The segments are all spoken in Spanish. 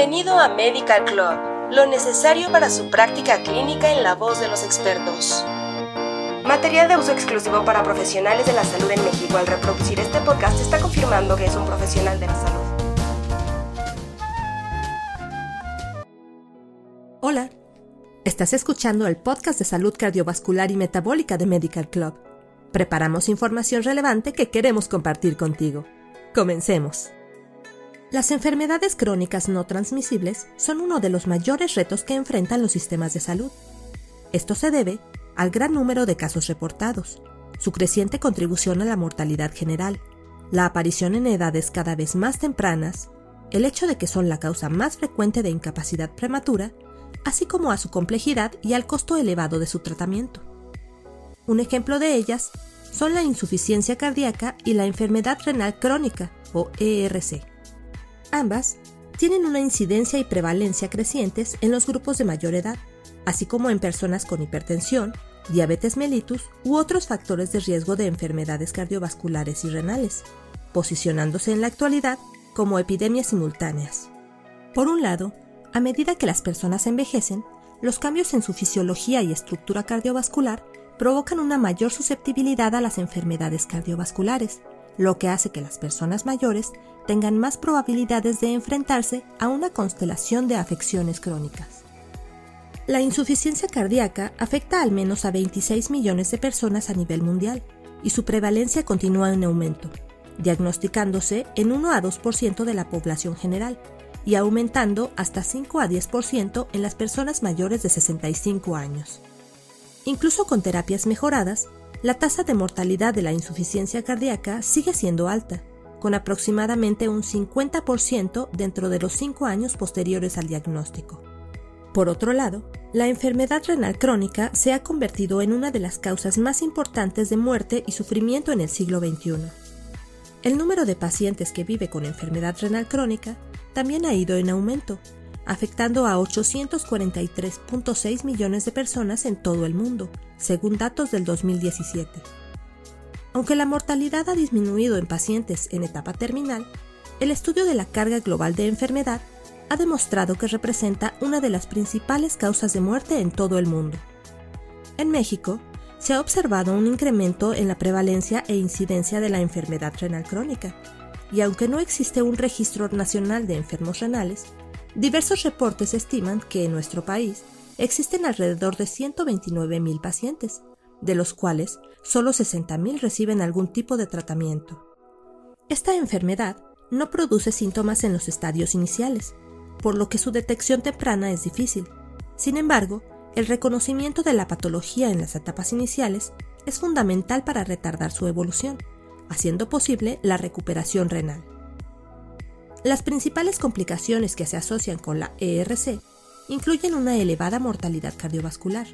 Bienvenido a Medical Club, lo necesario para su práctica clínica en la voz de los expertos. Material de uso exclusivo para profesionales de la salud en México. Al reproducir este podcast está confirmando que es un profesional de la salud. Hola, estás escuchando el podcast de salud cardiovascular y metabólica de Medical Club. Preparamos información relevante que queremos compartir contigo. Comencemos. Las enfermedades crónicas no transmisibles son uno de los mayores retos que enfrentan los sistemas de salud. Esto se debe al gran número de casos reportados, su creciente contribución a la mortalidad general, la aparición en edades cada vez más tempranas, el hecho de que son la causa más frecuente de incapacidad prematura, así como a su complejidad y al costo elevado de su tratamiento. Un ejemplo de ellas son la insuficiencia cardíaca y la enfermedad renal crónica, o ERC. Ambas tienen una incidencia y prevalencia crecientes en los grupos de mayor edad, así como en personas con hipertensión, diabetes mellitus u otros factores de riesgo de enfermedades cardiovasculares y renales, posicionándose en la actualidad como epidemias simultáneas. Por un lado, a medida que las personas envejecen, los cambios en su fisiología y estructura cardiovascular provocan una mayor susceptibilidad a las enfermedades cardiovasculares, lo que hace que las personas mayores tengan más probabilidades de enfrentarse a una constelación de afecciones crónicas. La insuficiencia cardíaca afecta al menos a 26 millones de personas a nivel mundial y su prevalencia continúa en aumento, diagnosticándose en 1 a 2% de la población general y aumentando hasta 5 a 10% en las personas mayores de 65 años. Incluso con terapias mejoradas, la tasa de mortalidad de la insuficiencia cardíaca sigue siendo alta, con aproximadamente un 50% dentro de los 5 años posteriores al diagnóstico. Por otro lado, la enfermedad renal crónica se ha convertido en una de las causas más importantes de muerte y sufrimiento en el siglo XXI. El número de pacientes que vive con enfermedad renal crónica también ha ido en aumento, afectando a 843.6 millones de personas en todo el mundo, según datos del 2017. Aunque la mortalidad ha disminuido en pacientes en etapa terminal, el estudio de la carga global de enfermedad ha demostrado que representa una de las principales causas de muerte en todo el mundo. En México, se ha observado un incremento en la prevalencia e incidencia de la enfermedad renal crónica, y aunque no existe un registro nacional de enfermos renales, Diversos reportes estiman que en nuestro país existen alrededor de 129.000 pacientes, de los cuales solo 60.000 reciben algún tipo de tratamiento. Esta enfermedad no produce síntomas en los estadios iniciales, por lo que su detección temprana es difícil. Sin embargo, el reconocimiento de la patología en las etapas iniciales es fundamental para retardar su evolución, haciendo posible la recuperación renal. Las principales complicaciones que se asocian con la ERC incluyen una elevada mortalidad cardiovascular,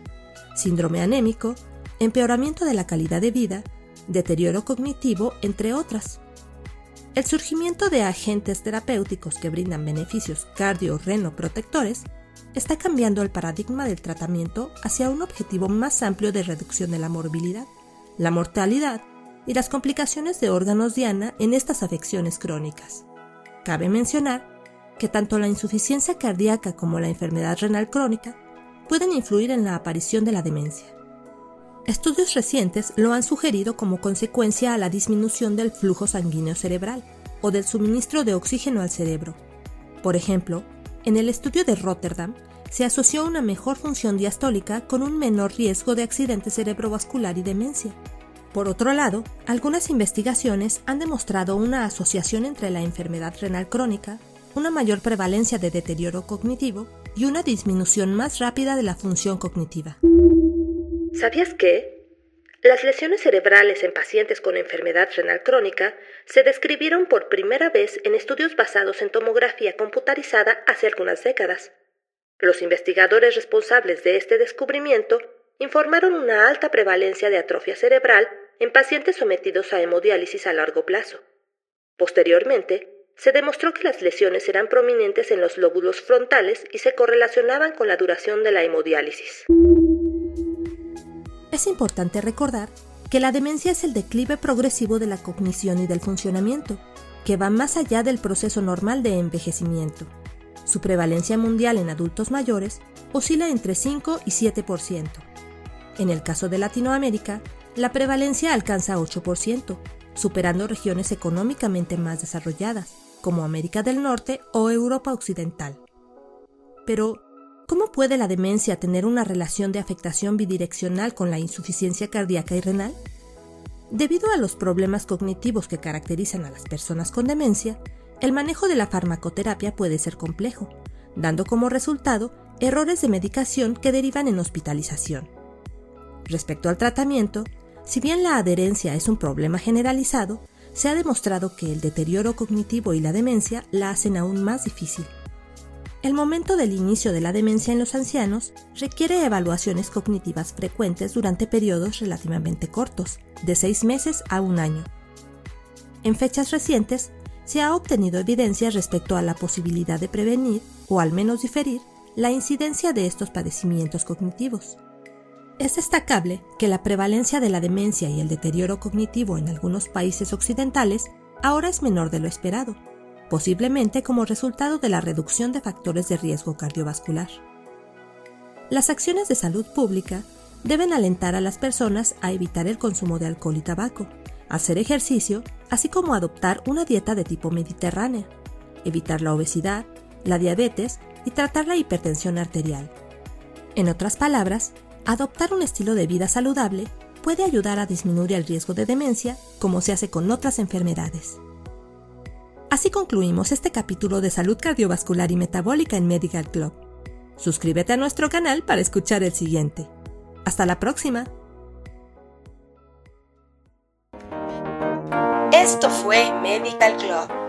síndrome anémico, empeoramiento de la calidad de vida, deterioro cognitivo, entre otras. El surgimiento de agentes terapéuticos que brindan beneficios cardio-reno-protectores está cambiando el paradigma del tratamiento hacia un objetivo más amplio de reducción de la morbilidad, la mortalidad y las complicaciones de órganos diana en estas afecciones crónicas. Cabe mencionar que tanto la insuficiencia cardíaca como la enfermedad renal crónica pueden influir en la aparición de la demencia. Estudios recientes lo han sugerido como consecuencia a la disminución del flujo sanguíneo cerebral o del suministro de oxígeno al cerebro. Por ejemplo, en el estudio de Rotterdam se asoció una mejor función diastólica con un menor riesgo de accidente cerebrovascular y demencia. Por otro lado, algunas investigaciones han demostrado una asociación entre la enfermedad renal crónica, una mayor prevalencia de deterioro cognitivo y una disminución más rápida de la función cognitiva. ¿Sabías que? Las lesiones cerebrales en pacientes con enfermedad renal crónica se describieron por primera vez en estudios basados en tomografía computarizada hace algunas décadas. Los investigadores responsables de este descubrimiento informaron una alta prevalencia de atrofia cerebral en pacientes sometidos a hemodiálisis a largo plazo. Posteriormente, se demostró que las lesiones eran prominentes en los lóbulos frontales y se correlacionaban con la duración de la hemodiálisis. Es importante recordar que la demencia es el declive progresivo de la cognición y del funcionamiento, que va más allá del proceso normal de envejecimiento. Su prevalencia mundial en adultos mayores oscila entre 5 y 7%. En el caso de Latinoamérica, la prevalencia alcanza 8%, superando regiones económicamente más desarrolladas, como América del Norte o Europa Occidental. Pero, ¿cómo puede la demencia tener una relación de afectación bidireccional con la insuficiencia cardíaca y renal? Debido a los problemas cognitivos que caracterizan a las personas con demencia, el manejo de la farmacoterapia puede ser complejo, dando como resultado errores de medicación que derivan en hospitalización. Respecto al tratamiento, si bien la adherencia es un problema generalizado, se ha demostrado que el deterioro cognitivo y la demencia la hacen aún más difícil. El momento del inicio de la demencia en los ancianos requiere evaluaciones cognitivas frecuentes durante periodos relativamente cortos, de seis meses a un año. En fechas recientes, se ha obtenido evidencia respecto a la posibilidad de prevenir, o al menos diferir, la incidencia de estos padecimientos cognitivos. Es destacable que la prevalencia de la demencia y el deterioro cognitivo en algunos países occidentales ahora es menor de lo esperado, posiblemente como resultado de la reducción de factores de riesgo cardiovascular. Las acciones de salud pública deben alentar a las personas a evitar el consumo de alcohol y tabaco, hacer ejercicio, así como adoptar una dieta de tipo mediterránea, evitar la obesidad, la diabetes y tratar la hipertensión arterial. En otras palabras, adoptar un estilo de vida saludable puede ayudar a disminuir el riesgo de demencia como se hace con otras enfermedades. Así concluimos este capítulo de salud cardiovascular y metabólica en Medical Club. Suscríbete a nuestro canal para escuchar el siguiente. Hasta la próxima. Esto fue Medical Club